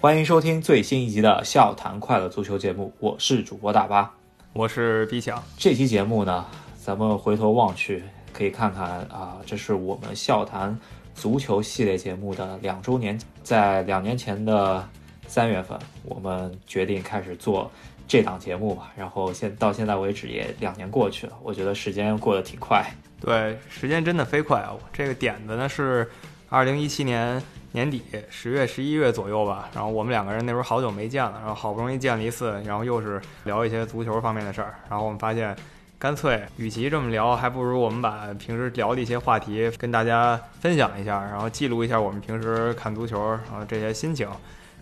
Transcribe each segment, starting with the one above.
欢迎收听最新一集的《笑谈快乐足球》节目，我是主播大巴，我是毕强。这期节目呢，咱们回头望去，可以看看啊，这是我们笑谈足球系列节目的两周年。在两年前的三月份，我们决定开始做这档节目吧。然后现到现在为止也两年过去了，我觉得时间过得挺快。对，时间真的飞快啊！这个点子呢是二零一七年。年底十月十一月左右吧，然后我们两个人那时候好久没见了，然后好不容易见了一次，然后又是聊一些足球方面的事儿，然后我们发现，干脆与其这么聊，还不如我们把平时聊的一些话题跟大家分享一下，然后记录一下我们平时看足球然后这些心情。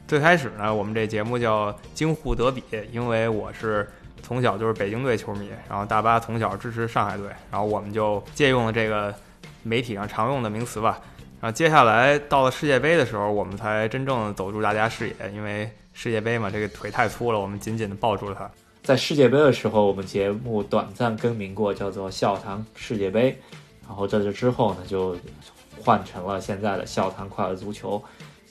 最开始呢，我们这节目叫京沪德比，因为我是从小就是北京队球迷，然后大巴从小支持上海队，然后我们就借用了这个媒体上常用的名词吧。然后接下来到了世界杯的时候，我们才真正走入大家视野。因为世界杯嘛，这个腿太粗了，我们紧紧地抱住了它。在世界杯的时候，我们节目短暂更名过，叫做《笑谈世界杯》。然后在这之后呢，就换成了现在的《笑谈快乐足球》，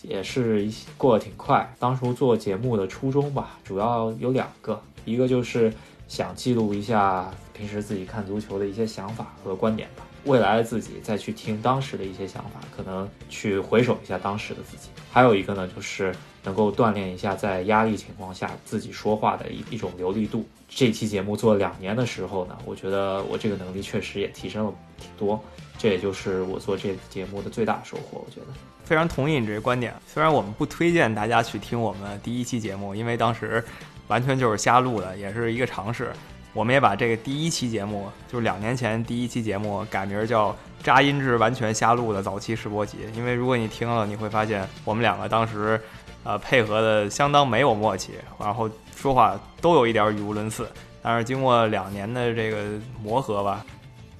也是一过得挺快。当初做节目的初衷吧，主要有两个，一个就是想记录一下平时自己看足球的一些想法和观点吧。未来的自己再去听当时的一些想法，可能去回首一下当时的自己。还有一个呢，就是能够锻炼一下在压力情况下自己说话的一一种流利度。这期节目做两年的时候呢，我觉得我这个能力确实也提升了挺多。这也就是我做这节目的最大收获。我觉得非常同意你这个观点。虽然我们不推荐大家去听我们第一期节目，因为当时完全就是瞎录的，也是一个尝试。我们也把这个第一期节目，就是两年前第一期节目改名叫“扎音质完全瞎录”的早期试播集，因为如果你听了，你会发现我们两个当时，呃，配合的相当没有默契，然后说话都有一点语无伦次。但是经过两年的这个磨合吧，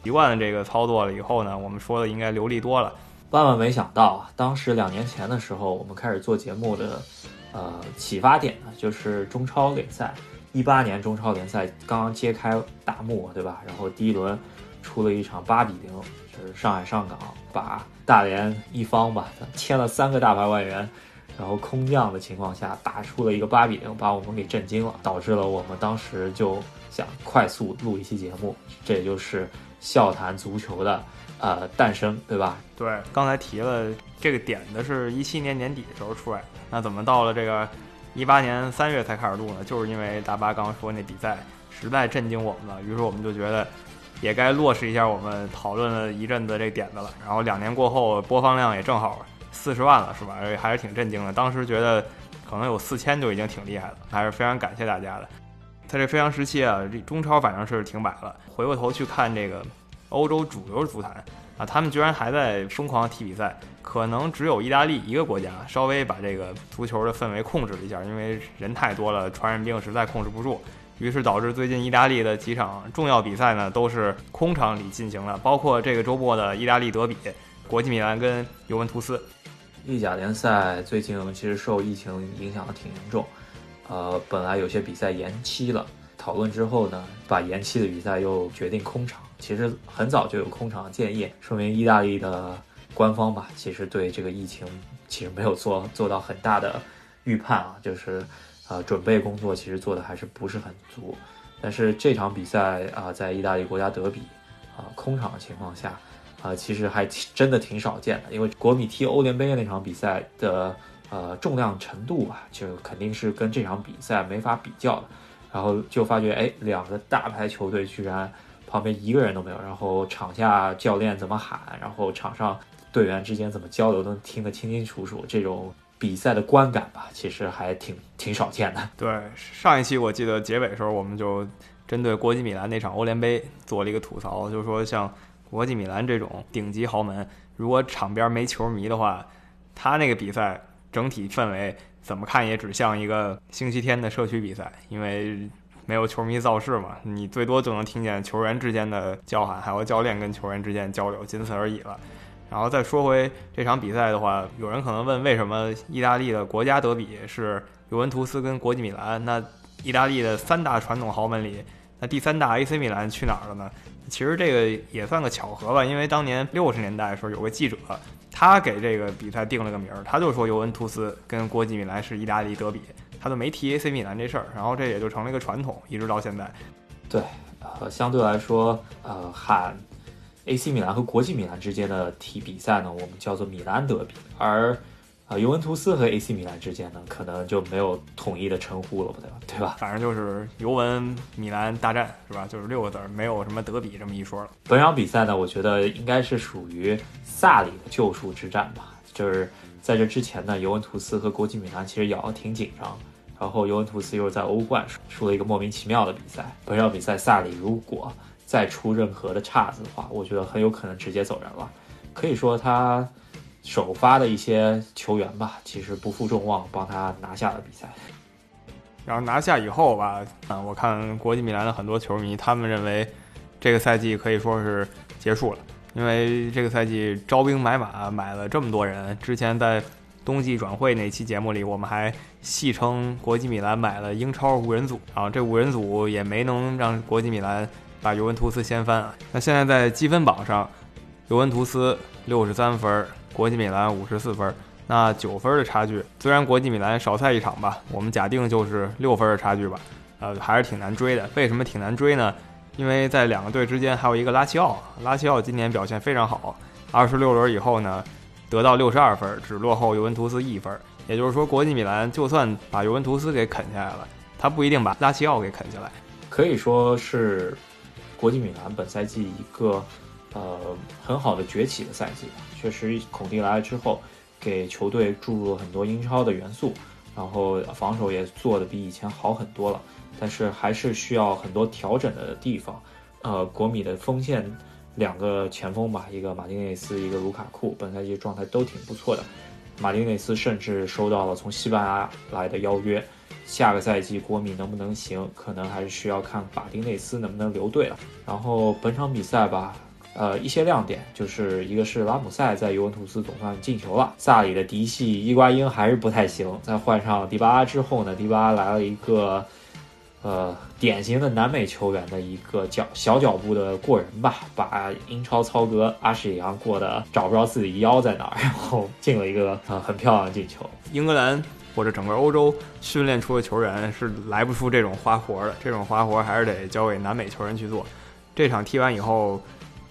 习惯了这个操作了以后呢，我们说的应该流利多了。万万没想到，当时两年前的时候，我们开始做节目的，呃，启发点呢，就是中超联赛。一八年中超联赛刚刚揭开大幕，对吧？然后第一轮出了一场八比零，就是上海上港把大连一方吧签了三个大牌外援，然后空降的情况下打出了一个八比零，把我们给震惊了，导致了我们当时就想快速录一期节目，这也就是笑谈足球的呃诞生，对吧？对，刚才提了这个点的是一七年年底的时候出来，那怎么到了这个？一八年三月才开始录呢，就是因为大巴刚刚说那比赛实在震惊我们了，于是我们就觉得也该落实一下我们讨论了一阵子这点子了。然后两年过后，播放量也正好四十万了，是吧？还是挺震惊的。当时觉得可能有四千就已经挺厉害了，还是非常感谢大家的。在这非常时期啊，这中超反正是停摆了。回过头去看这个欧洲主流足坛。啊，他们居然还在疯狂踢比赛，可能只有意大利一个国家稍微把这个足球的氛围控制了一下，因为人太多了，传染病实在控制不住，于是导致最近意大利的几场重要比赛呢都是空场里进行的，包括这个周末的意大利德比，国际米兰跟尤文图斯。意甲联赛最近其实受疫情影响的挺严重，呃，本来有些比赛延期了，讨论之后呢，把延期的比赛又决定空场。其实很早就有空场建议，说明意大利的官方吧，其实对这个疫情其实没有做做到很大的预判啊，就是呃准备工作其实做的还是不是很足。但是这场比赛啊，在意大利国家德比啊空场的情况下啊，其实还真的挺少见的，因为国米踢欧联杯那场比赛的呃重量程度吧，就肯定是跟这场比赛没法比较的。然后就发觉，哎，两个大牌球队居然。旁边一个人都没有，然后场下教练怎么喊，然后场上队员之间怎么交流，都听得清清楚楚。这种比赛的观感吧，其实还挺挺少见的。对，上一期我记得结尾的时候，我们就针对国际米兰那场欧联杯做了一个吐槽，就是说像国际米兰这种顶级豪门，如果场边没球迷的话，他那个比赛整体氛围怎么看也只像一个星期天的社区比赛，因为。没有球迷造势嘛，你最多就能听见球员之间的叫喊，还有教练跟球员之间交流，仅此而已了。然后再说回这场比赛的话，有人可能问，为什么意大利的国家德比是尤文图斯跟国际米兰？那意大利的三大传统豪门里，那第三大 AC 米兰去哪儿了呢？其实这个也算个巧合吧，因为当年六十年代的时候，有个记者。他给这个比赛定了个名儿，他就说尤文图斯跟国际米兰是意大利德比，他都没提 AC 米兰这事儿，然后这也就成了一个传统，一直到现在。对，呃，相对来说，呃，喊 AC 米兰和国际米兰之间的踢比赛呢，我们叫做米兰德比，而啊，尤文图斯和 AC 米兰之间呢，可能就没有统一的称呼了，对吧？对吧？反正就是尤文米兰大战，是吧？就是六个字儿，没有什么德比这么一说了。本场比赛呢，我觉得应该是属于萨里的救赎之战吧。就是在这之前呢，尤文图斯和国际米兰其实咬得挺紧张，然后尤文图斯又是在欧冠输了一个莫名其妙的比赛。本场比赛萨里如果再出任何的岔子的话，我觉得很有可能直接走人了。可以说他。首发的一些球员吧，其实不负众望，帮他拿下了比赛。然后拿下以后吧，啊，我看国际米兰的很多球迷，他们认为这个赛季可以说是结束了，因为这个赛季招兵买马买了这么多人。之前在冬季转会那期节目里，我们还戏称国际米兰买了英超五人组，啊，这五人组也没能让国际米兰把尤文图斯掀翻啊。那现在在积分榜上，尤文图斯六十三分。国际米兰五十四分，那九分的差距，虽然国际米兰少赛一场吧，我们假定就是六分的差距吧，呃，还是挺难追的。为什么挺难追呢？因为在两个队之间还有一个拉齐奥，拉齐奥今年表现非常好，二十六轮以后呢，得到六十二分，只落后尤文图斯一分。也就是说，国际米兰就算把尤文图斯给啃下来了，他不一定把拉齐奥给啃下来。可以说是国际米兰本赛季一个呃很好的崛起的赛季。确实，孔蒂来了之后，给球队注入了很多英超的元素，然后防守也做得比以前好很多了。但是还是需要很多调整的地方。呃，国米的锋线两个前锋吧，一个马丁内斯，一个卢卡库，本赛季状态都挺不错的。马丁内斯甚至收到了从西班牙来的邀约，下个赛季国米能不能行，可能还是需要看马丁内斯能不能留队了。然后本场比赛吧。呃，一些亮点就是一个是拉姆塞在尤文图斯总算进球了，萨里的嫡系伊瓜因还是不太行。在换上迪巴拉之后呢，迪巴拉来了一个呃典型的南美球员的一个脚小脚步的过人吧，把英超操哥阿什利杨过得找不着自己腰在哪儿，然后进了一个呃很漂亮的进球。英格兰或者整个欧洲训练出的球员是来不出这种花活的，这种花活还是得交给南美球员去做。这场踢完以后。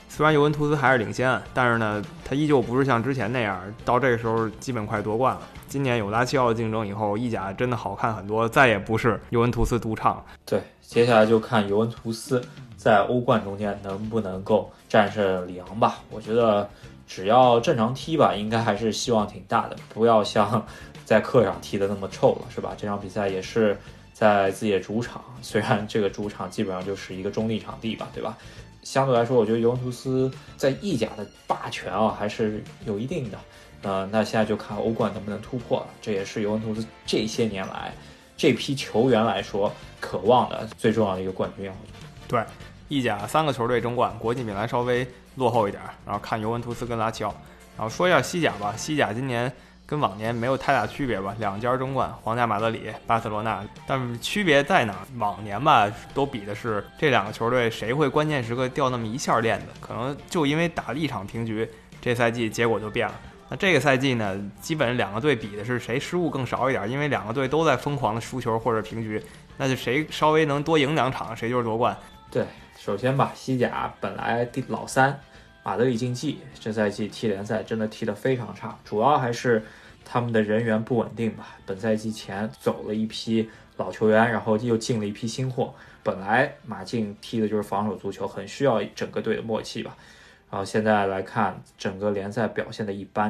虽然尤文图斯还是领先，但是呢，他依旧不是像之前那样，到这个时候基本快夺冠了。今年有拉齐奥的竞争以后，意甲真的好看很多，再也不是尤文图斯独唱。对，接下来就看尤文图斯在欧冠中间能不能够战胜里昂吧。我觉得只要正常踢吧，应该还是希望挺大的，不要像在客场踢的那么臭了，是吧？这场比赛也是在自己的主场，虽然这个主场基本上就是一个中立场地吧，对吧？相对来说，我觉得尤文图斯在意甲的霸权啊还是有一定的。呃，那现在就看欧冠能不能突破了。这也是尤文图斯这些年来这批球员来说渴望的最重要的一个冠军。对，意甲三个球队争冠，国际米兰稍微落后一点，然后看尤文图斯跟拉齐奥。然后说一下西甲吧，西甲今年。跟往年没有太大区别吧，两家争冠，皇家马德里、巴塞罗那，但是区别在哪？往年吧，都比的是这两个球队谁会关键时刻掉那么一下链子，可能就因为打了一场平局，这赛季结果就变了。那这个赛季呢，基本两个队比的是谁失误更少一点，因为两个队都在疯狂的输球或者平局，那就谁稍微能多赢两场，谁就是夺冠。对，首先吧，西甲本来第老三。马德里竞技这赛季踢联赛真的踢得非常差，主要还是他们的人员不稳定吧。本赛季前走了一批老球员，然后又进了一批新货。本来马竞踢的就是防守足球，很需要整个队的默契吧。然后现在来看整个联赛表现的一般。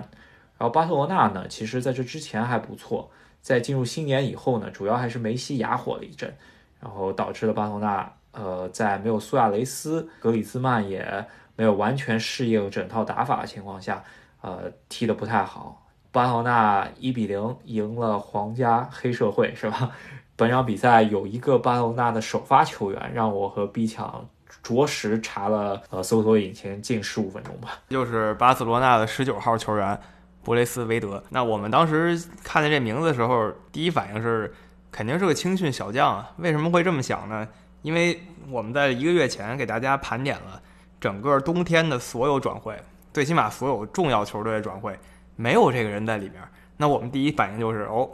然后巴塞罗那呢，其实在这之前还不错，在进入新年以后呢，主要还是梅西哑火了一阵，然后导致了巴塞罗那呃在没有苏亚雷斯、格里兹曼也。没有完全适应整套打法的情况下，呃，踢得不太好。巴塞纳一比零赢了皇家黑社会，是吧？本场比赛有一个巴塞纳的首发球员，让我和 B 强着实查了呃搜索引擎近十五分钟吧。就是巴塞罗那的十九号球员博雷斯维德。那我们当时看见这名字的时候，第一反应是肯定是个青训小将啊。为什么会这么想呢？因为我们在一个月前给大家盘点了。整个冬天的所有转会，最起码所有重要球队的转会，没有这个人在里边，那我们第一反应就是哦，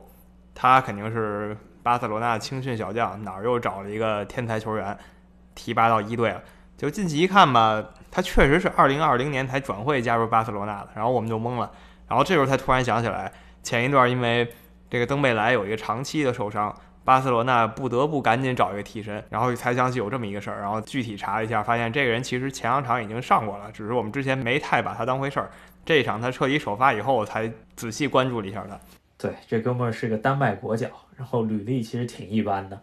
他肯定是巴塞罗那青训小将，哪儿又找了一个天才球员提拔到一队了？就近期一看吧，他确实是二零二零年才转会加入巴塞罗那的，然后我们就懵了，然后这时候才突然想起来，前一段因为这个登贝莱有一个长期的受伤。巴塞罗那不得不赶紧找一个替身，然后才想起有这么一个事儿，然后具体查了一下，发现这个人其实前两场已经上过了，只是我们之前没太把他当回事儿。这一场他彻底首发以后，我才仔细关注了一下他。对，这哥们儿是个丹麦国脚，然后履历其实挺一般的，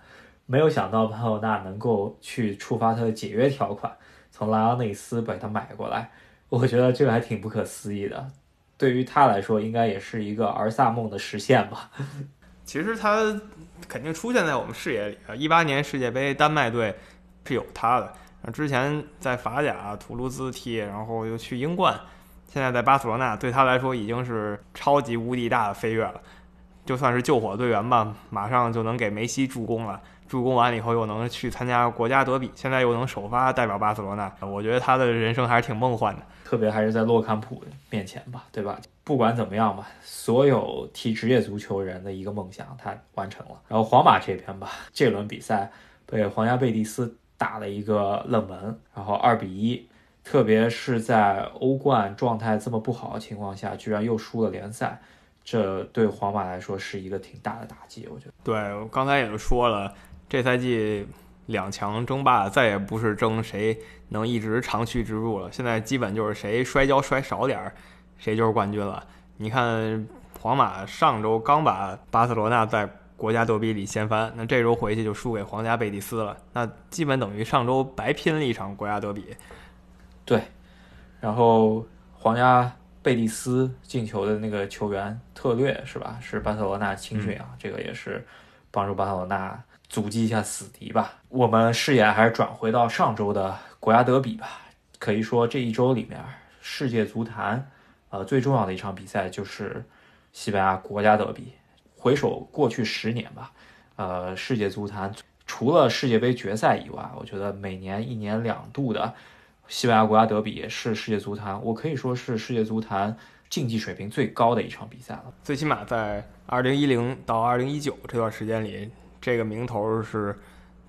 没有想到巴塞罗那能够去触发他的解约条款，从莱昂内斯把他买过来，我觉得这个还挺不可思议的。对于他来说，应该也是一个儿萨梦的实现吧。其实他肯定出现在我们视野里啊！一八年世界杯丹麦队是有他的，之前在法甲图卢兹踢，然后又去英冠，现在在巴塞罗那，对他来说已经是超级无敌大的飞跃了。就算是救火队员吧，马上就能给梅西助攻了，助攻完了以后又能去参加国家德比，现在又能首发代表巴塞罗那，我觉得他的人生还是挺梦幻的。特别还是在洛坎普面前吧，对吧？不管怎么样吧，所有踢职业足球人的一个梦想，他完成了。然后皇马这边吧，这轮比赛被皇家贝蒂斯打了一个冷门，然后二比一。特别是在欧冠状态这么不好的情况下，居然又输了联赛，这对皇马来说是一个挺大的打击。我觉得，对我刚才也就说了，这赛季。两强争霸再也不是争谁能一直长驱直入了，现在基本就是谁摔跤摔少点儿，谁就是冠军了。你看，皇马上周刚把巴塞罗那在国家德比里掀翻，那这周回去就输给皇家贝蒂斯了，那基本等于上周白拼了一场国家德比。对，然后皇家贝蒂斯进球的那个球员特略是吧？是巴塞罗那青训啊，这个也是帮助巴塞罗那。阻击一下死敌吧。我们视野还是转回到上周的国家德比吧。可以说这一周里面，世界足坛，呃，最重要的一场比赛就是西班牙国家德比。回首过去十年吧，呃，世界足坛除了世界杯决赛以外，我觉得每年一年两度的西班牙国家德比是世界足坛，我可以说是世界足坛竞技水平最高的一场比赛了。最起码在二零一零到二零一九这段时间里。这个名头是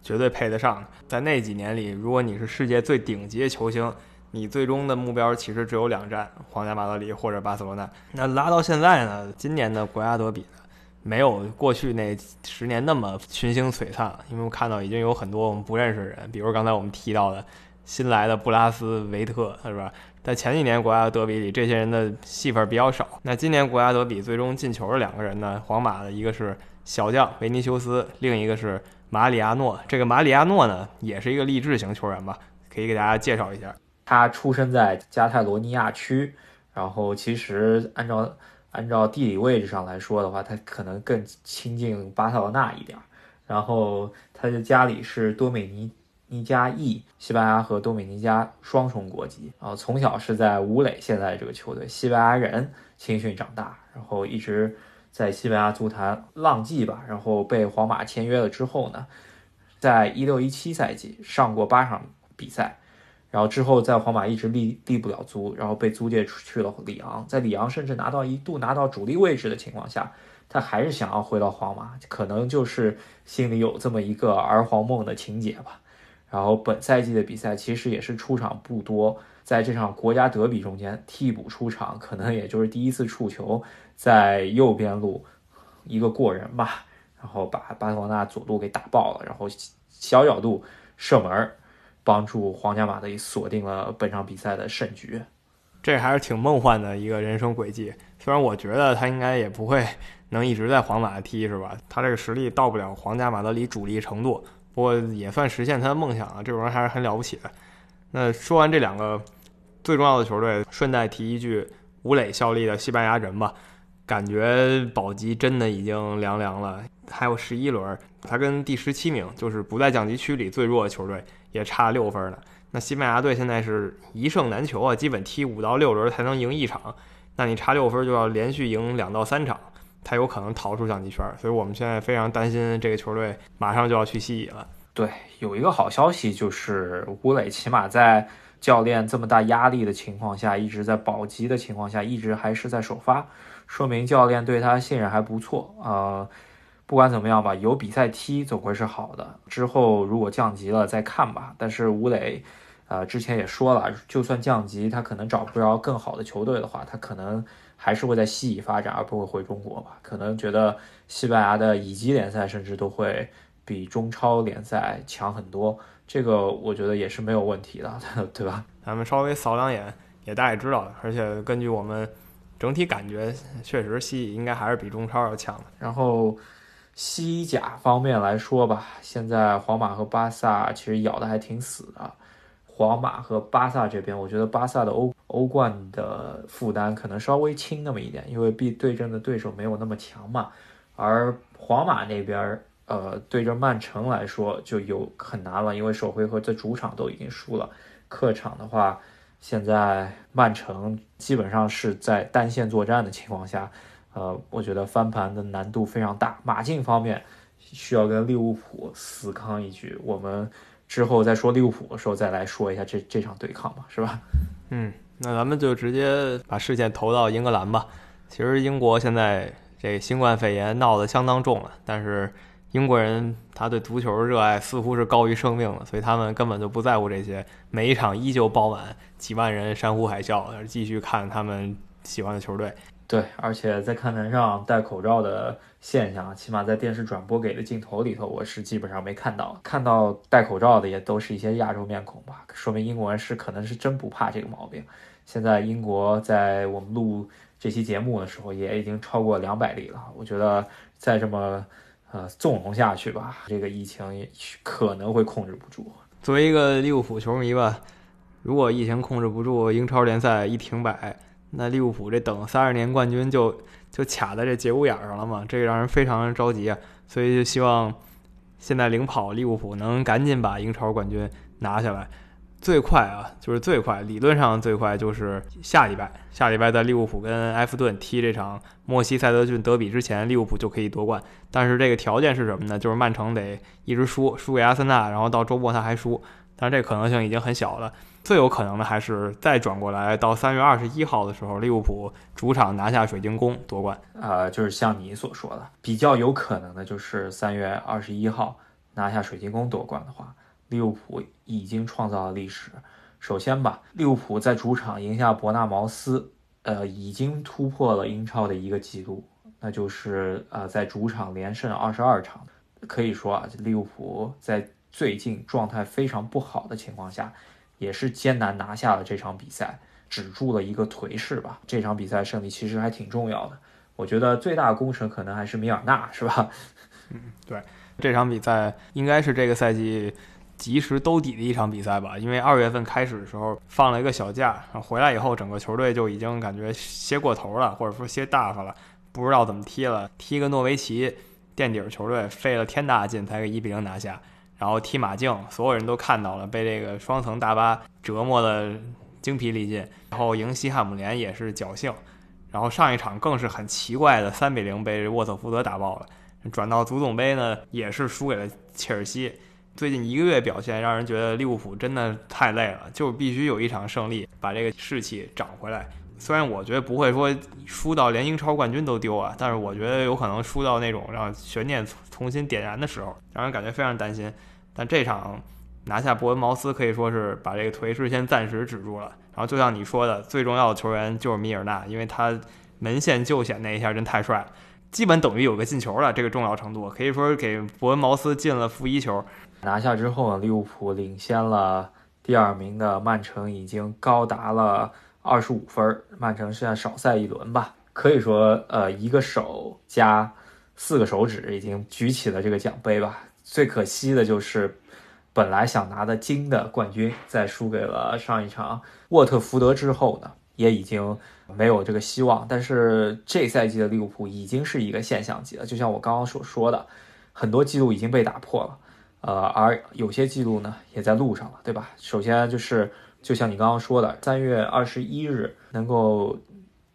绝对配得上的。在那几年里，如果你是世界最顶级的球星，你最终的目标其实只有两站：皇家马德里或者巴塞罗那。那拉到现在呢？今年的国家德比呢，没有过去那十年那么群星璀璨了，因为我看到已经有很多我们不认识的人，比如刚才我们提到的新来的布拉斯维特，是吧？在前几年国家德比里，这些人的戏份比较少。那今年国家德比最终进球的两个人呢？皇马的一个是。小将维尼修斯，另一个是马里亚诺。这个马里亚诺呢，也是一个励志型球员吧？可以给大家介绍一下。他出生在加泰罗尼亚区，然后其实按照按照地理位置上来说的话，他可能更亲近巴塞罗那一点。然后他的家里是多美尼尼加裔，西班牙和多美尼加双重国籍。然后从小是在武磊现在这个球队西班牙人青训长大，然后一直。在西班牙足坛浪迹吧，然后被皇马签约了之后呢，在一六一七赛季上过八场比赛，然后之后在皇马一直立立不了足，然后被租借出去了里昂，在里昂甚至拿到一度拿到主力位置的情况下，他还是想要回到皇马，可能就是心里有这么一个儿皇梦的情节吧。然后本赛季的比赛其实也是出场不多，在这场国家德比中间替补出场，可能也就是第一次触球。在右边路一个过人吧，然后把巴塞罗那左路给打爆了，然后小角度射门，帮助皇家马德里锁定了本场比赛的胜局。这还是挺梦幻的一个人生轨迹。虽然我觉得他应该也不会能一直在皇马踢，是吧？他这个实力到不了皇家马德里主力程度，不过也算实现他的梦想了。这种人还是很了不起的。那说完这两个最重要的球队，顺带提一句，吴磊效力的西班牙人吧。感觉保级真的已经凉凉了，还有十一轮，他跟第十七名，就是不在降级区里最弱的球队，也差六分呢。那西班牙队现在是一胜难求啊，基本踢五到六轮才能赢一场，那你差六分就要连续赢两到三场，他有可能逃出降级圈。所以我们现在非常担心这个球队马上就要去西乙了。对，有一个好消息就是吴磊起码在教练这么大压力的情况下，一直在保级的情况下，一直还是在首发，说明教练对他信任还不错啊。不管怎么样吧，有比赛踢总归是好的。之后如果降级了再看吧。但是吴磊，呃，之前也说了，就算降级，他可能找不着更好的球队的话，他可能还是会在西乙发展，而不会回中国吧。可能觉得西班牙的乙级联赛甚至都会比中超联赛强很多，这个我觉得也是没有问题的，对吧？咱们稍微扫两眼，也大概知道。而且根据我们整体感觉，确实西乙应该还是比中超要强的。然后。西甲方面来说吧，现在皇马和巴萨其实咬得还挺死的。皇马和巴萨这边，我觉得巴萨的欧欧冠的负担可能稍微轻那么一点，因为必对阵的对手没有那么强嘛。而皇马那边，呃，对阵曼城来说就有很难了，因为首回合在主场都已经输了，客场的话，现在曼城基本上是在单线作战的情况下。呃，我觉得翻盘的难度非常大。马竞方面需要跟利物浦死扛一局，我们之后再说利物浦的时候再来说一下这这场对抗吧，是吧？嗯，那咱们就直接把视线投到英格兰吧。其实英国现在这新冠肺炎闹得相当重了，但是英国人他对足球的热爱似乎是高于生命的，所以他们根本就不在乎这些，每一场依旧爆满，几万人山呼海啸，继续看他们喜欢的球队。对，而且在看台上戴口罩的现象，起码在电视转播给的镜头里头，我是基本上没看到。看到戴口罩的也都是一些亚洲面孔吧，说明英国人是可能是真不怕这个毛病。现在英国在我们录这期节目的时候，也已经超过两百例了。我觉得再这么呃纵容下去吧，这个疫情也可能会控制不住。作为一个利物浦球迷吧，如果疫情控制不住，英超联赛一停摆。那利物浦这等三十年冠军就就卡在这节骨眼上了嘛，这个让人非常着急啊！所以就希望现在领跑利物浦能赶紧把英超冠军拿下来，最快啊，就是最快，理论上最快就是下礼拜，下礼拜在利物浦跟埃弗顿踢这场莫西塞德郡德比之前，利物浦就可以夺冠。但是这个条件是什么呢？就是曼城得一直输，输给阿森纳，然后到周末他还输，但这可能性已经很小了。最有可能的还是再转过来，到三月二十一号的时候，利物浦主场拿下水晶宫夺冠。呃，就是像你所说的，比较有可能的就是三月二十一号拿下水晶宫夺冠的话，利物浦已经创造了历史。首先吧，利物浦在主场赢下伯纳茅斯，呃，已经突破了英超的一个记录，那就是呃在主场连胜二十二场。可以说啊，利物浦在最近状态非常不好的情况下。也是艰难拿下了这场比赛，止住了一个颓势吧。这场比赛胜利其实还挺重要的。我觉得最大功臣可能还是米尔纳，是吧？嗯，对，这场比赛应该是这个赛季及时兜底的一场比赛吧。因为二月份开始的时候放了一个小假，回来以后整个球队就已经感觉歇过头了，或者说歇大发了，不知道怎么踢了。踢个诺维奇垫底球队，费了天大劲才给一比零拿下。然后踢马竞，所有人都看到了，被这个双层大巴折磨的精疲力尽。然后赢西汉姆联也是侥幸，然后上一场更是很奇怪的三比零被沃特福德打爆了。转到足总杯呢，也是输给了切尔西。最近一个月表现让人觉得利物浦真的太累了，就必须有一场胜利把这个士气涨回来。虽然我觉得不会说输到连英超冠军都丢啊，但是我觉得有可能输到那种让悬念重新点燃的时候，让人感觉非常担心。但这场拿下伯恩茅斯可以说是把这个颓势先暂时止住了。然后就像你说的，最重要的球员就是米尔纳，因为他门线救险那一下真太帅了，基本等于有个进球了。这个重要程度可以说是给伯恩茅斯进了负一球。拿下之后，利物浦领先了第二名的曼城，已经高达了二十五分。曼城现在少赛一轮吧，可以说呃一个手加四个手指已经举起了这个奖杯吧。最可惜的就是，本来想拿的金的冠军，在输给了上一场沃特福德之后呢，也已经没有这个希望。但是这赛季的利物浦已经是一个现象级了，就像我刚刚所说的，很多记录已经被打破了，呃，而有些记录呢也在路上了，对吧？首先就是，就像你刚刚说的，三月二十一日能够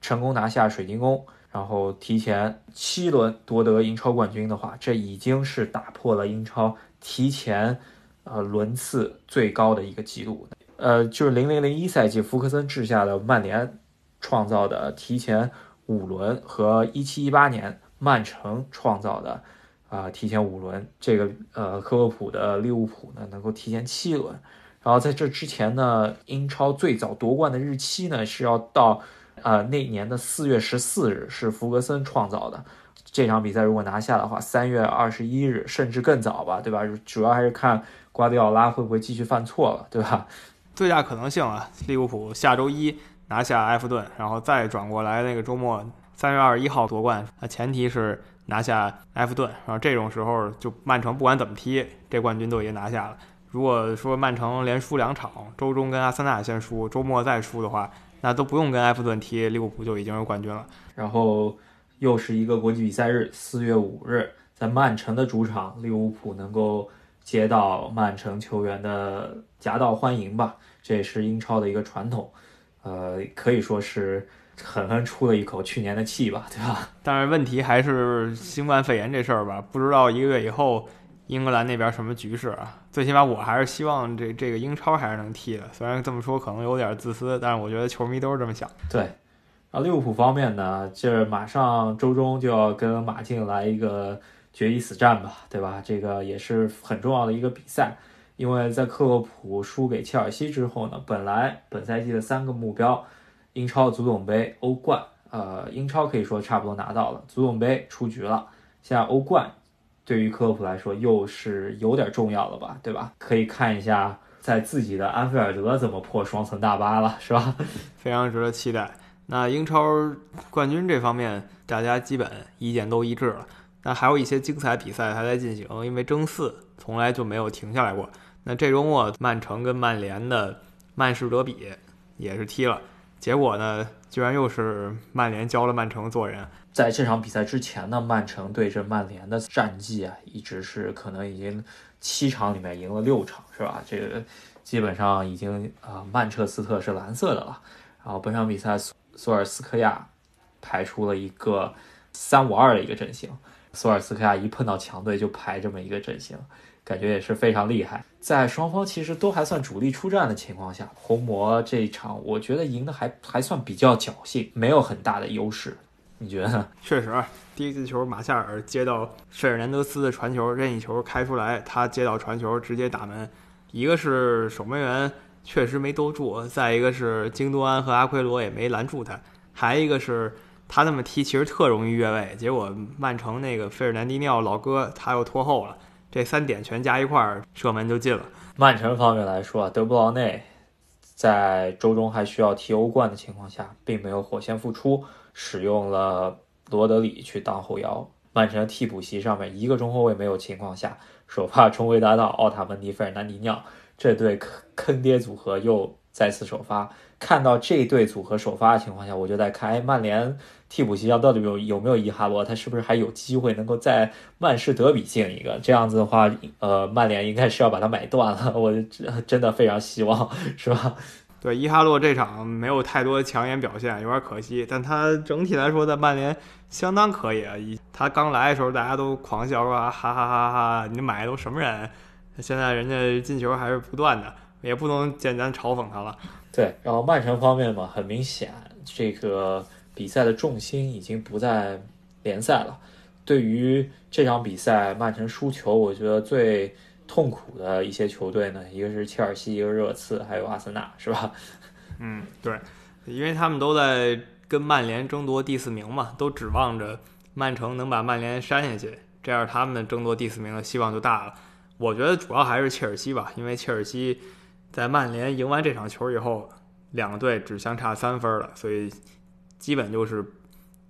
成功拿下水晶宫。然后提前七轮夺得英超冠军的话，这已经是打破了英超提前呃轮次最高的一个记录。呃，就是零零零一赛季福克森治下的曼联创造的提前五轮和一七一八年曼城创造的啊提前五轮，这个呃科沃普的利物浦呢能够提前七轮。然后在这之前呢，英超最早夺冠的日期呢是要到呃那年的四月十四日，是弗格森创造的。这场比赛如果拿下的话，三月二十一日甚至更早吧，对吧？主要还是看瓜迪奥拉会不会继续犯错了，对吧？最大可能性啊，利物浦下周一拿下埃弗顿，然后再转过来那个周末三月二十一号夺冠。那前提是拿下埃弗顿，然后这种时候就曼城不管怎么踢，这冠军都已经拿下了。如果说曼城连输两场，周中跟阿森纳先输，周末再输的话，那都不用跟埃弗顿踢，利物浦就已经有冠军了。然后。又是一个国际比赛日，四月五日，在曼城的主场，利物浦能够接到曼城球员的夹道欢迎吧？这也是英超的一个传统，呃，可以说是狠狠出了一口去年的气吧，对吧？但是问题还是新冠肺炎这事儿吧，不知道一个月以后英格兰那边什么局势啊？最起码我还是希望这这个英超还是能踢的，虽然这么说可能有点自私，但是我觉得球迷都是这么想。对。啊，利物浦方面呢，这马上周中就要跟马竞来一个决一死战吧，对吧？这个也是很重要的一个比赛，因为在克洛普输给切尔西之后呢，本来本赛季的三个目标，英超、足总杯、欧冠，呃，英超可以说差不多拿到了，足总杯出局了，现在欧冠对于克洛普来说又是有点重要了吧，对吧？可以看一下在自己的安菲尔德怎么破双层大巴了，是吧？非常值得期待。那英超冠军这方面，大家基本意见都一致了。但还有一些精彩比赛还在进行，因为争四从来就没有停下来过。那这周末曼城跟曼联的曼市德比也是踢了，结果呢，居然又是曼联教了曼城做人。在这场比赛之前呢，曼城对阵曼联的战绩啊，一直是可能已经七场里面赢了六场，是吧？这个基本上已经啊，曼彻斯特是蓝色的了。然后本场比赛。索索尔斯克亚排出了一个三五二的一个阵型，索尔斯克亚一碰到强队就排这么一个阵型，感觉也是非常厉害。在双方其实都还算主力出战的情况下，红魔这一场我觉得赢的还还算比较侥幸，没有很大的优势。你觉得？确实，第一次球马夏尔接到费尔南德斯的传球，任意球开出来，他接到传球直接打门，一个是守门员。确实没兜住，再一个是京多安和阿奎罗也没拦住他，还一个是他那么踢其实特容易越位，结果曼城那个费尔南迪尼奥老哥他又拖后了，这三点全加一块儿射门就进了。曼城方面来说，德布劳内在周中还需要踢欧冠的情况下，并没有火线复出，使用了罗德里去当后腰。曼城替补席上面一个中后卫没有情况下，首发中卫搭档奥塔门迪、费尔南迪尼奥。这对坑坑爹组合又再次首发，看到这对组合首发的情况下，我就在看，哎，曼联替补席上到底有有没有伊哈罗？他是不是还有机会能够在曼市德比进一个？这样子的话，呃，曼联应该是要把他买断了。我真的非常希望，是吧？对，伊哈洛这场没有太多抢眼表现，有点可惜。但他整体来说，在曼联相当可以啊。一他刚来的时候，大家都狂笑说，哈哈哈哈，你买的都什么人？现在人家进球还是不断的，也不能简单嘲讽他了。对，然后曼城方面嘛，很明显，这个比赛的重心已经不在联赛了。对于这场比赛曼城输球，我觉得最痛苦的一些球队呢，一个是切尔西，一个热刺，还有阿森纳，是吧？嗯，对，因为他们都在跟曼联争夺第四名嘛，都指望着曼城能把曼联删下去，这样他们争夺第四名的希望就大了。我觉得主要还是切尔西吧，因为切尔西在曼联赢完这场球以后，两个队只相差三分了，所以基本就是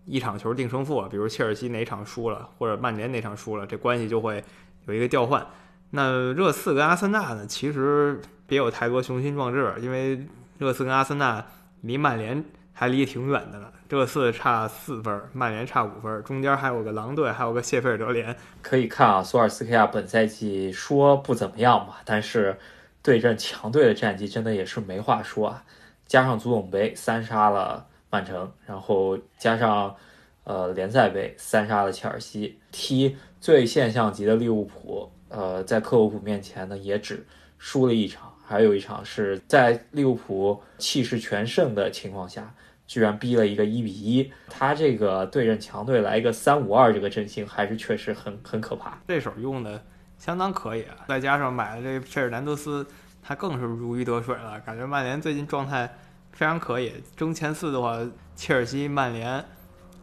一场球定胜负。比如切尔西哪场输了，或者曼联哪场输了，这关系就会有一个调换。那热刺跟阿森纳呢，其实别有太多雄心壮志，因为热刺跟阿森纳离曼联还离挺远的呢。热刺差四分，曼联差五分，中间还有个狼队，还有个谢菲尔德联。可以看啊，索尔斯克亚本赛季说不怎么样吧，但是对阵强队的战绩真的也是没话说啊。加上足总杯三杀了曼城，然后加上呃联赛杯三杀了切尔西，踢最现象级的利物浦，呃在克洛普面前呢也只输了一场，还有一场是在利物浦气势全盛的情况下，居然逼了一个一比一。他这个对阵强队来一个三五二这个阵型，还是确实很很可怕。这手用的相当可以啊，再加上买了这费尔南德斯，他更是如鱼得水了。感觉曼联最近状态非常可以，争前四的话，切尔西、曼联。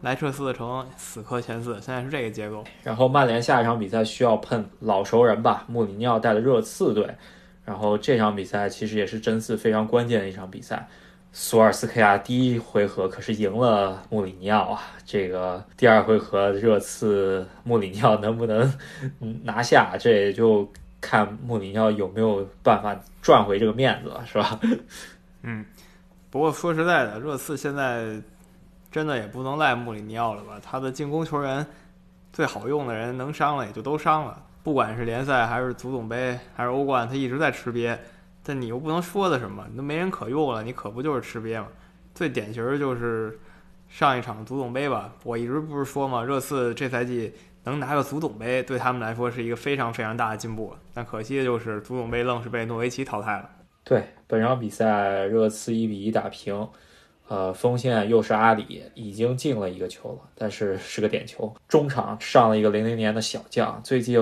莱彻斯特城死磕前四，现在是这个结构。然后曼联下一场比赛需要碰老熟人吧，穆里尼奥带的热刺队。然后这场比赛其实也是真四非常关键的一场比赛。索尔斯克亚第一回合可是赢了穆里尼奥啊，这个第二回合热刺穆里尼奥能不能拿下，这也就看穆里尼奥有没有办法赚回这个面子了，是吧？嗯，不过说实在的，热刺现在。真的也不能赖穆里尼奥了吧？他的进攻球员最好用的人能伤了也就都伤了。不管是联赛还是足总杯还是欧冠，他一直在吃瘪。但你又不能说他什么，你都没人可用了，你可不就是吃瘪吗？最典型的就是上一场足总杯吧。我一直不是说嘛，热刺这赛季能拿个足总杯，对他们来说是一个非常非常大的进步。但可惜的就是足总杯愣是被诺维奇淘汰了。对，本场比赛热刺一比一打平。呃，锋线又是阿里，已经进了一个球了，但是是个点球。中场上了一个零零年的小将，最近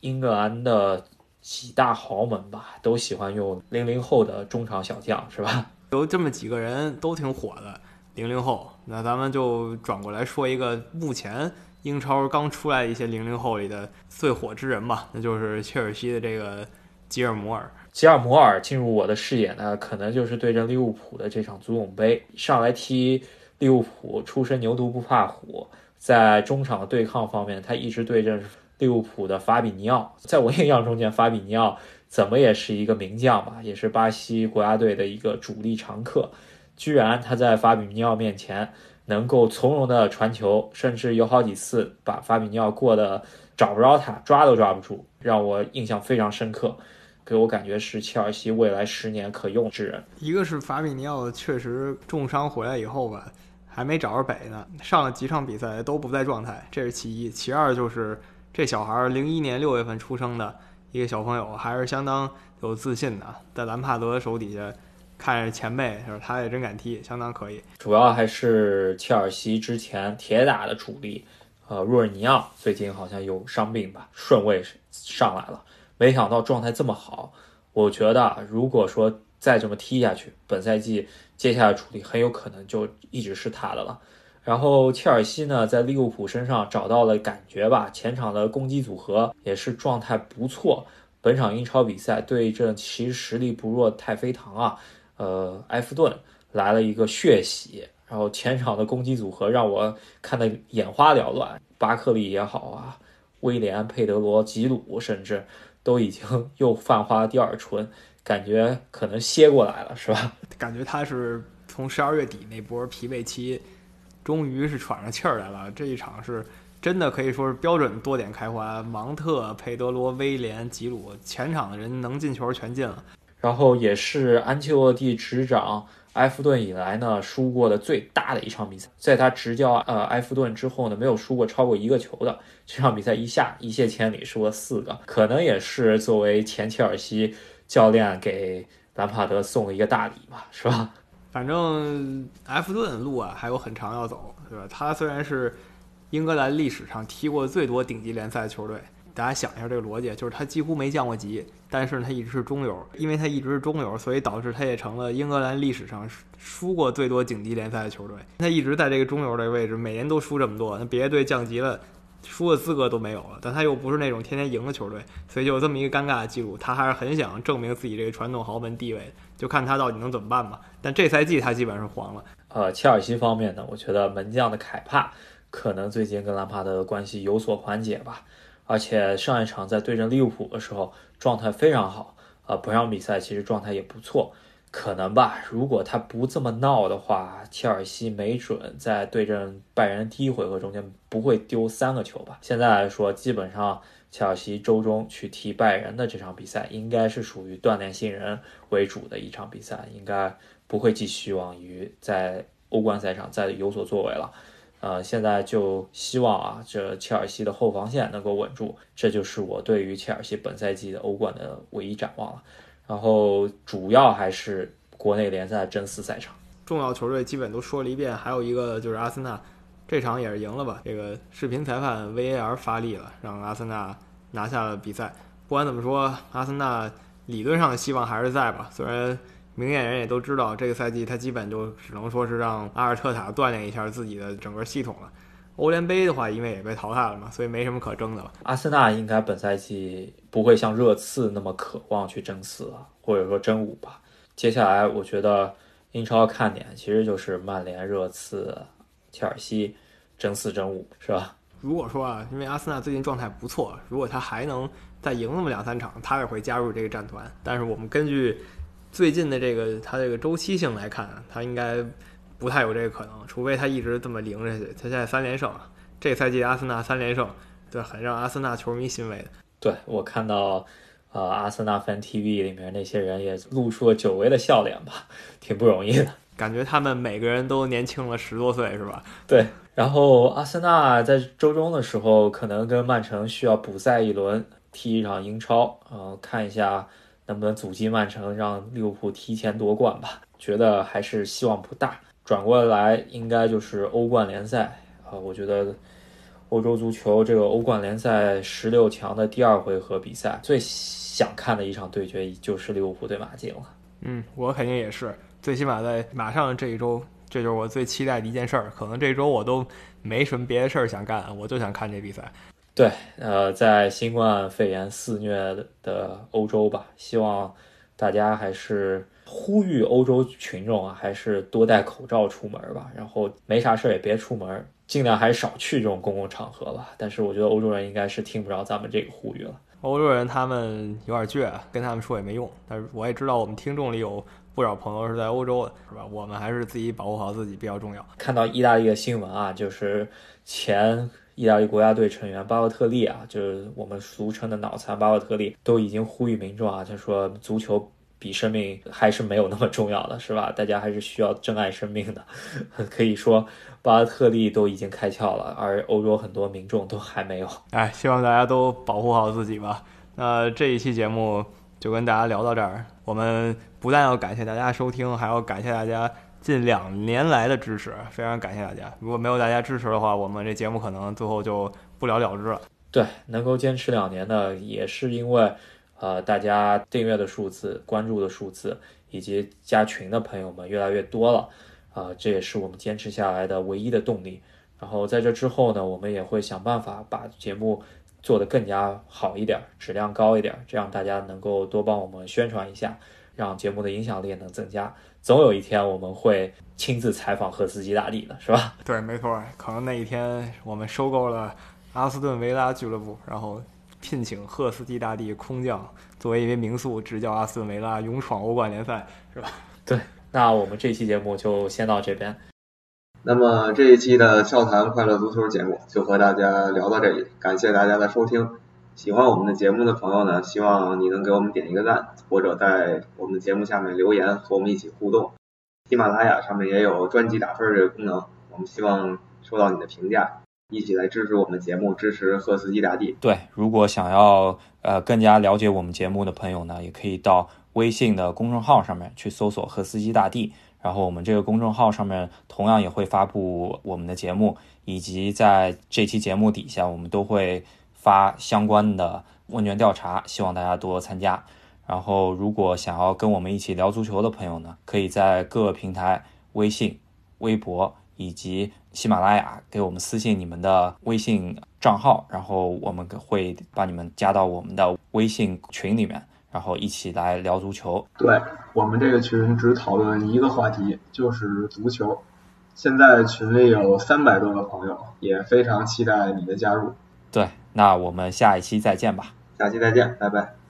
英格兰的几大豪门吧，都喜欢用零零后的中场小将，是吧？有这么几个人都挺火的，零零后。那咱们就转过来说一个目前英超刚出来一些零零后里的最火之人吧，那就是切尔西的这个吉尔摩尔。吉尔摩尔进入我的视野呢，可能就是对阵利物浦的这场足总杯上来踢利物浦，出身牛犊不怕虎，在中场的对抗方面，他一直对阵利物浦的法比尼奥。在我印象中间，法比尼奥怎么也是一个名将吧，也是巴西国家队的一个主力常客。居然他在法比尼奥面前能够从容的传球，甚至有好几次把法比尼奥过的找不着他，抓都抓不住，让我印象非常深刻。给我感觉是切尔西未来十年可用之人。一个是法比尼奥确实重伤回来以后吧，还没找着北呢，上了几场比赛都不在状态，这是其一。其二就是这小孩儿零一年六月份出生的一个小朋友，还是相当有自信的，在兰帕德手底下看着前辈，是他也真敢踢，相当可以。主要还是切尔西之前铁打的主力，呃，若尔尼奥最近好像有伤病吧，顺位上来了。没想到状态这么好，我觉得如果说再这么踢下去，本赛季接下来主力很有可能就一直是他的了。然后切尔西呢，在利物浦身上找到了感觉吧，前场的攻击组合也是状态不错。本场英超比赛对阵其实实力不弱太妃糖啊，呃，埃弗顿来了一个血洗，然后前场的攻击组合让我看得眼花缭乱，巴克利也好啊，威廉、佩德罗、吉鲁，甚至。都已经又泛花第二春，感觉可能歇过来了，是吧？感觉他是从十二月底那波疲惫期，终于是喘上气儿来了。这一场是真的可以说是标准多点开花，芒特、佩德罗、威廉、吉鲁，前场的人能进球全进了。然后也是安切洛蒂执掌。埃弗顿以来呢，输过的最大的一场比赛，在他执教呃埃弗顿之后呢，没有输过超过一个球的这场比赛一下一泻千里，输了四个，可能也是作为前切尔西教练给兰帕德送了一个大礼吧，是吧？反正埃弗顿路啊还有很长要走，对吧？他虽然是英格兰历史上踢过最多顶级联赛球队。大家想一下这个逻辑，就是他几乎没降过级，但是他一直是中游，因为他一直是中游，所以导致他也成了英格兰历史上输过最多顶级联赛的球队。他一直在这个中游这个位置，每年都输这么多，那别的队降级了，输的资格都没有了。但他又不是那种天天赢的球队，所以就有这么一个尴尬的记录。他还是很想证明自己这个传统豪门地位，就看他到底能怎么办吧。但这赛季他基本上是黄了。呃，切尔西方面呢，我觉得门将的凯帕可能最近跟兰帕德的关系有所缓解吧。而且上一场在对阵利物浦的时候状态非常好，啊，本场比赛其实状态也不错，可能吧。如果他不这么闹的话，切尔西没准在对阵拜仁第一回合中间不会丢三个球吧。现在来说，基本上切尔西周中去踢拜仁的这场比赛，应该是属于锻炼新人为主的一场比赛，应该不会寄希望于在欧冠赛场再有所作为了。呃，现在就希望啊，这切尔西的后防线能够稳住，这就是我对于切尔西本赛季的欧冠的唯一展望了。然后主要还是国内联赛争四赛场。重要球队基本都说了一遍，还有一个就是阿森纳，这场也是赢了吧？这个视频裁判 VAR 发力了，让阿森纳拿下了比赛。不管怎么说，阿森纳理论上的希望还是在吧？虽然明眼人也都知道，这个赛季他基本就只能说是让阿尔特塔锻炼一下自己的整个系统了。欧联杯的话，因为也被淘汰了嘛，所以没什么可争的了。阿森纳应该本赛季不会像热刺那么渴望去争四了，或者说争五吧。接下来，我觉得。英超看点其实就是曼联、热刺、切尔西争四争五，是吧？如果说啊，因为阿森纳最近状态不错，如果他还能再赢那么两三场，他也会加入这个战团。但是我们根据最近的这个他这个周期性来看，他应该不太有这个可能，除非他一直这么赢下去。他现在三连胜，这赛季阿森纳三连胜，对，很让阿森纳球迷欣慰的。对我看到。呃，阿森纳 fan TV 里面那些人也露出了久违的笑脸吧，挺不容易的。感觉他们每个人都年轻了十多岁，是吧？对。然后阿森纳在周中的时候，可能跟曼城需要补赛一轮，踢一场英超，呃，看一下能不能阻击曼城，让利物浦提前夺冠吧。觉得还是希望不大。转过来，应该就是欧冠联赛啊，我觉得。欧洲足球这个欧冠联赛十六强的第二回合比赛，最想看的一场对决就是利物浦对马竞了。嗯，我肯定也是，最起码在马上这一周，这就是我最期待的一件事儿。可能这周我都没什么别的事儿想干，我就想看这比赛。对，呃，在新冠肺炎肆虐的欧洲吧，希望大家还是呼吁欧洲群众啊，还是多戴口罩出门吧，然后没啥事儿也别出门。尽量还是少去这种公共场合吧。但是我觉得欧洲人应该是听不着咱们这个呼吁了。欧洲人他们有点倔，跟他们说也没用。但是我也知道我们听众里有不少朋友是在欧洲的，是吧？我们还是自己保护好自己比较重要。看到意大利的新闻啊，就是前意大利国家队成员巴洛特利啊，就是我们俗称的脑残巴洛特利，都已经呼吁民众啊，他说足球。比生命还是没有那么重要的，是吧？大家还是需要珍爱生命的。可以说，巴尔特利都已经开窍了，而欧洲很多民众都还没有。哎，希望大家都保护好自己吧。那这一期节目就跟大家聊到这儿。我们不但要感谢大家收听，还要感谢大家近两年来的支持，非常感谢大家。如果没有大家支持的话，我们这节目可能最后就不了了之了。对，能够坚持两年的，也是因为。呃，大家订阅的数字、关注的数字以及加群的朋友们越来越多了，啊，这也是我们坚持下来的唯一的动力。然后在这之后呢，我们也会想办法把节目做得更加好一点，质量高一点，这样大家能够多帮我们宣传一下，让节目的影响力能增加。总有一天我们会亲自采访赫斯基大帝的，是吧？对，没错，可能那一天我们收购了阿斯顿维拉俱乐部，然后。聘请赫斯基大帝空降作为一名名宿执教阿斯顿维拉勇闯欧冠联赛，是吧？对，那我们这期节目就先到这边。那么这一期的笑谈快乐足球节目就和大家聊到这里，感谢大家的收听。喜欢我们的节目的朋友呢，希望你能给我们点一个赞，或者在我们的节目下面留言和我们一起互动。喜马拉雅上面也有专辑打分这个功能，我们希望收到你的评价。一起来支持我们节目，支持赫斯基大帝。对，如果想要呃更加了解我们节目的朋友呢，也可以到微信的公众号上面去搜索“赫斯基大帝”，然后我们这个公众号上面同样也会发布我们的节目，以及在这期节目底下，我们都会发相关的问卷调查，希望大家多参加。然后，如果想要跟我们一起聊足球的朋友呢，可以在各个平台微信、微博。以及喜马拉雅给我们私信你们的微信账号，然后我们会把你们加到我们的微信群里面，然后一起来聊足球。对我们这个群只讨论一个话题，就是足球。现在群里有三百多个朋友，也非常期待你的加入。那我们下一期再见吧。下期再见，拜拜。